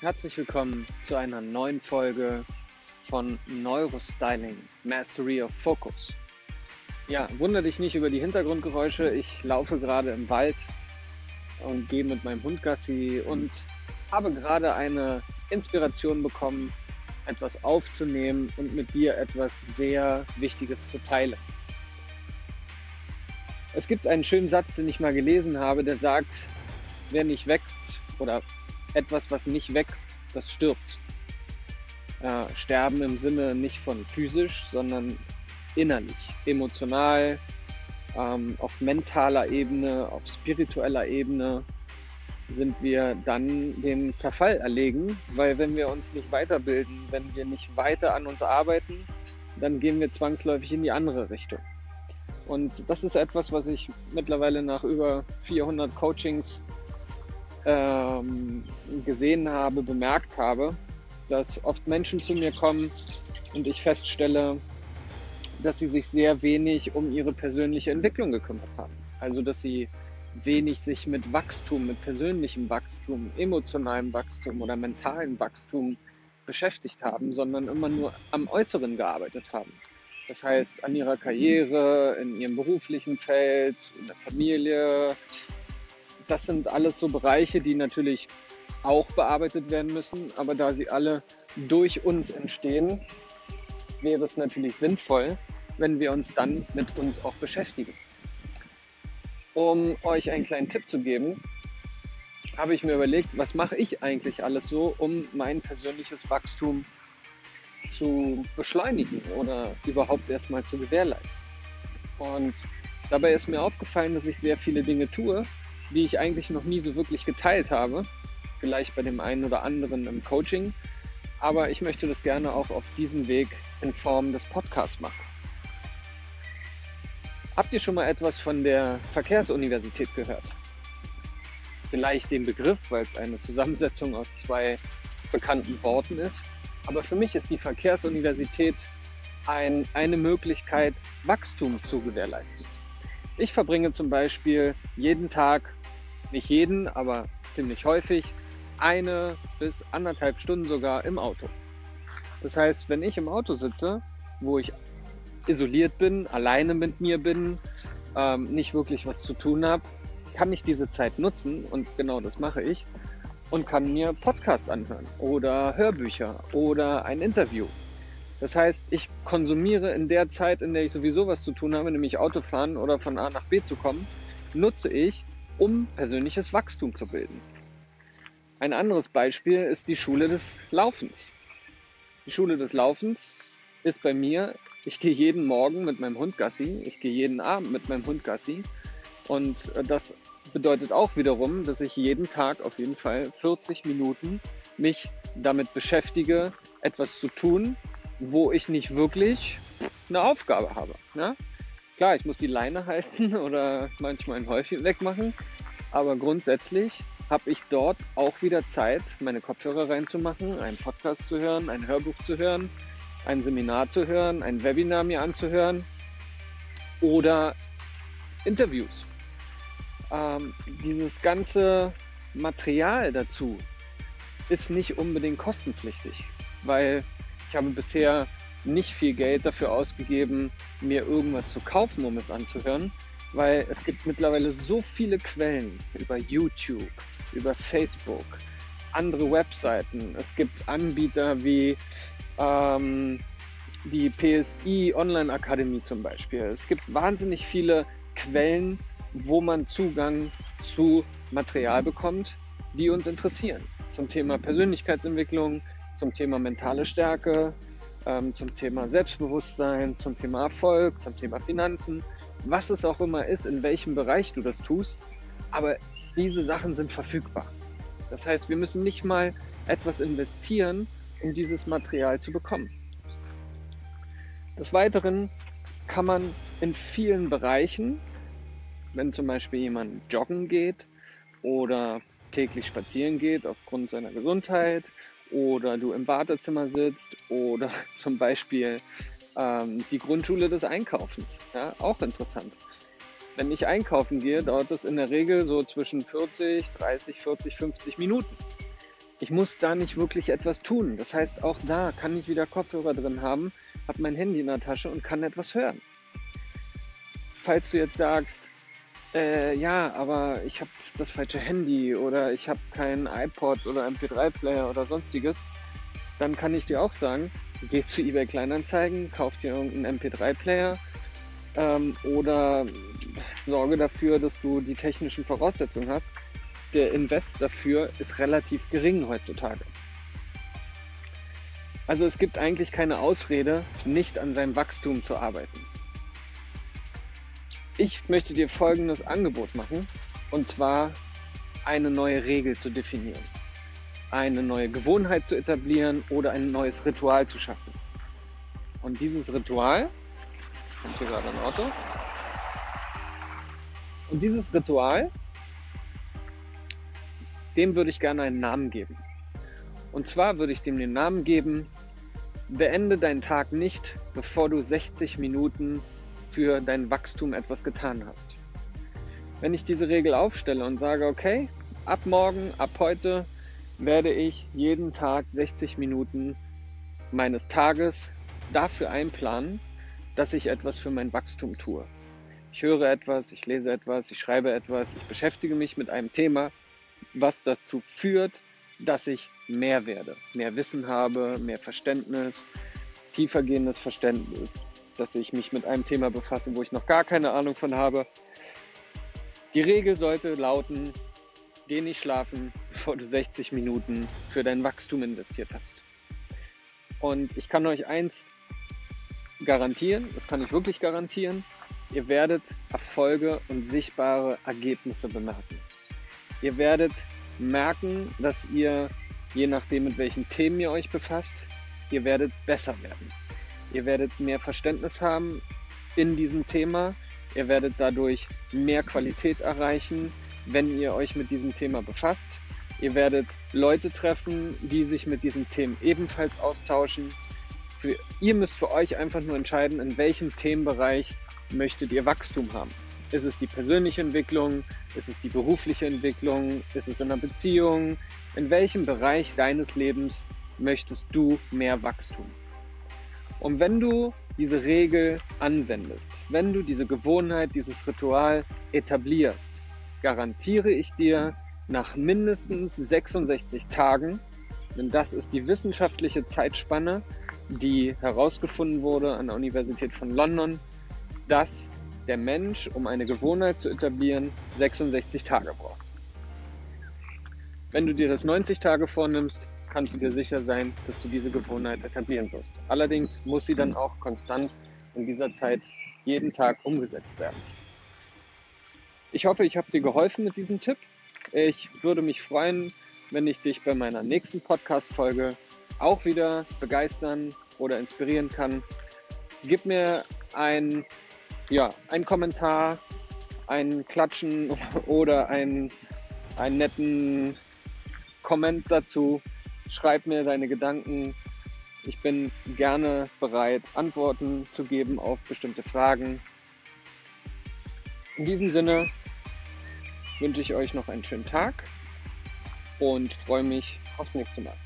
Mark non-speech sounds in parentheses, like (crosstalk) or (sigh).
Herzlich willkommen zu einer neuen Folge von Neurostyling, Mastery of Focus. Ja, wundere dich nicht über die Hintergrundgeräusche. Ich laufe gerade im Wald und gehe mit meinem Hund Gassi und habe gerade eine Inspiration bekommen, etwas aufzunehmen und mit dir etwas sehr Wichtiges zu teilen. Es gibt einen schönen Satz, den ich mal gelesen habe, der sagt, wer nicht wächst oder etwas, was nicht wächst, das stirbt. Äh, sterben im Sinne nicht von physisch, sondern innerlich, emotional, ähm, auf mentaler Ebene, auf spiritueller Ebene sind wir dann dem Zerfall erlegen, weil wenn wir uns nicht weiterbilden, wenn wir nicht weiter an uns arbeiten, dann gehen wir zwangsläufig in die andere Richtung. Und das ist etwas, was ich mittlerweile nach über 400 Coachings ähm, gesehen habe, bemerkt habe, dass oft Menschen zu mir kommen und ich feststelle, dass sie sich sehr wenig um ihre persönliche Entwicklung gekümmert haben. Also dass sie wenig sich mit Wachstum, mit persönlichem Wachstum, emotionalem Wachstum oder mentalem Wachstum beschäftigt haben, sondern immer nur am Äußeren gearbeitet haben. Das heißt, an ihrer Karriere, in ihrem beruflichen Feld, in der Familie. Das sind alles so Bereiche, die natürlich auch bearbeitet werden müssen, aber da sie alle durch uns entstehen, wäre es natürlich sinnvoll, wenn wir uns dann mit uns auch beschäftigen. Um euch einen kleinen Tipp zu geben, habe ich mir überlegt, was mache ich eigentlich alles so, um mein persönliches Wachstum zu beschleunigen oder überhaupt erstmal zu gewährleisten. Und dabei ist mir aufgefallen, dass ich sehr viele Dinge tue, die ich eigentlich noch nie so wirklich geteilt habe. Vielleicht bei dem einen oder anderen im Coaching. Aber ich möchte das gerne auch auf diesem Weg in Form des Podcasts machen. Habt ihr schon mal etwas von der Verkehrsuniversität gehört? Vielleicht den Begriff, weil es eine Zusammensetzung aus zwei bekannten Worten ist. Aber für mich ist die Verkehrsuniversität ein, eine Möglichkeit, Wachstum zu gewährleisten. Ich verbringe zum Beispiel jeden Tag, nicht jeden, aber ziemlich häufig, eine bis anderthalb Stunden sogar im Auto. Das heißt, wenn ich im Auto sitze, wo ich isoliert bin, alleine mit mir bin, ähm, nicht wirklich was zu tun habe, kann ich diese Zeit nutzen und genau das mache ich und kann mir Podcasts anhören oder Hörbücher oder ein Interview. Das heißt, ich konsumiere in der Zeit, in der ich sowieso was zu tun habe, nämlich Autofahren oder von A nach B zu kommen, nutze ich, um persönliches Wachstum zu bilden. Ein anderes Beispiel ist die Schule des Laufens. Die Schule des Laufens ist bei mir ich gehe jeden Morgen mit meinem Hund Gassi, ich gehe jeden Abend mit meinem Hund Gassi. Und äh, das bedeutet auch wiederum, dass ich jeden Tag auf jeden Fall 40 Minuten mich damit beschäftige, etwas zu tun, wo ich nicht wirklich eine Aufgabe habe. Ja? Klar, ich muss die Leine (laughs) halten oder manchmal ein Häufchen wegmachen, aber grundsätzlich habe ich dort auch wieder Zeit, meine Kopfhörer reinzumachen, einen Podcast zu hören, ein Hörbuch zu hören, ein Seminar zu hören, ein Webinar mir anzuhören oder Interviews. Ähm, dieses ganze Material dazu ist nicht unbedingt kostenpflichtig, weil ich habe bisher nicht viel Geld dafür ausgegeben, mir irgendwas zu kaufen, um es anzuhören, weil es gibt mittlerweile so viele Quellen über YouTube, über Facebook, andere Webseiten. Es gibt Anbieter wie ähm, die PSI Online Akademie zum Beispiel. Es gibt wahnsinnig viele Quellen, wo man Zugang zu Material bekommt, die uns interessieren. Zum Thema Persönlichkeitsentwicklung, zum Thema mentale Stärke, ähm, zum Thema Selbstbewusstsein, zum Thema Erfolg, zum Thema Finanzen, was es auch immer ist, in welchem Bereich du das tust. Aber diese Sachen sind verfügbar. Das heißt, wir müssen nicht mal etwas investieren, um dieses Material zu bekommen. Des Weiteren kann man in vielen Bereichen, wenn zum Beispiel jemand joggen geht oder täglich spazieren geht aufgrund seiner Gesundheit oder du im Wartezimmer sitzt oder (laughs) zum Beispiel ähm, die Grundschule des Einkaufens. Ja, auch interessant. Wenn ich einkaufen gehe, dauert es in der Regel so zwischen 40, 30, 40, 50 Minuten. Ich muss da nicht wirklich etwas tun. Das heißt, auch da kann ich wieder Kopfhörer drin haben, habe mein Handy in der Tasche und kann etwas hören. Falls du jetzt sagst, äh, ja, aber ich habe das falsche Handy oder ich habe keinen iPod oder MP3-Player oder sonstiges, dann kann ich dir auch sagen, geh zu eBay Kleinanzeigen, kauf dir irgendeinen MP3-Player ähm, oder sorge dafür, dass du die technischen Voraussetzungen hast. Der Invest dafür ist relativ gering heutzutage. Also es gibt eigentlich keine Ausrede, nicht an seinem Wachstum zu arbeiten. Ich möchte dir folgendes Angebot machen, und zwar eine neue Regel zu definieren, eine neue Gewohnheit zu etablieren oder ein neues Ritual zu schaffen. Und dieses Ritual, kommt hier gerade ein Auto, und dieses Ritual, dem würde ich gerne einen Namen geben. Und zwar würde ich dem den Namen geben, beende deinen Tag nicht, bevor du 60 Minuten für dein Wachstum etwas getan hast. Wenn ich diese Regel aufstelle und sage, okay, ab morgen, ab heute werde ich jeden Tag 60 Minuten meines Tages dafür einplanen, dass ich etwas für mein Wachstum tue. Ich höre etwas, ich lese etwas, ich schreibe etwas, ich beschäftige mich mit einem Thema, was dazu führt, dass ich mehr werde, mehr Wissen habe, mehr Verständnis, tiefergehendes Verständnis, dass ich mich mit einem Thema befasse, wo ich noch gar keine Ahnung von habe. Die Regel sollte lauten, geh nicht schlafen, bevor du 60 Minuten für dein Wachstum investiert hast. Und ich kann euch eins garantieren, das kann ich wirklich garantieren, Ihr werdet Erfolge und sichtbare Ergebnisse bemerken. Ihr werdet merken, dass ihr, je nachdem mit welchen Themen ihr euch befasst, ihr werdet besser werden. Ihr werdet mehr Verständnis haben in diesem Thema. Ihr werdet dadurch mehr Qualität erreichen, wenn ihr euch mit diesem Thema befasst. Ihr werdet Leute treffen, die sich mit diesen Themen ebenfalls austauschen. Für, ihr müsst für euch einfach nur entscheiden, in welchem Themenbereich möchtet ihr Wachstum haben? Ist es die persönliche Entwicklung? Ist es die berufliche Entwicklung? Ist es in einer Beziehung? In welchem Bereich deines Lebens möchtest du mehr Wachstum? Und wenn du diese Regel anwendest, wenn du diese Gewohnheit, dieses Ritual etablierst, garantiere ich dir nach mindestens 66 Tagen, denn das ist die wissenschaftliche Zeitspanne, die herausgefunden wurde an der Universität von London, dass der Mensch, um eine Gewohnheit zu etablieren, 66 Tage braucht. Wenn du dir das 90 Tage vornimmst, kannst du dir sicher sein, dass du diese Gewohnheit etablieren wirst. Allerdings muss sie dann auch konstant in dieser Zeit jeden Tag umgesetzt werden. Ich hoffe, ich habe dir geholfen mit diesem Tipp. Ich würde mich freuen, wenn ich dich bei meiner nächsten Podcast-Folge auch wieder begeistern oder inspirieren kann. Gib mir ein ja, ein Kommentar, ein Klatschen (laughs) oder ein, einen netten Comment dazu. Schreib mir deine Gedanken. Ich bin gerne bereit, Antworten zu geben auf bestimmte Fragen. In diesem Sinne wünsche ich euch noch einen schönen Tag und freue mich aufs nächste Mal.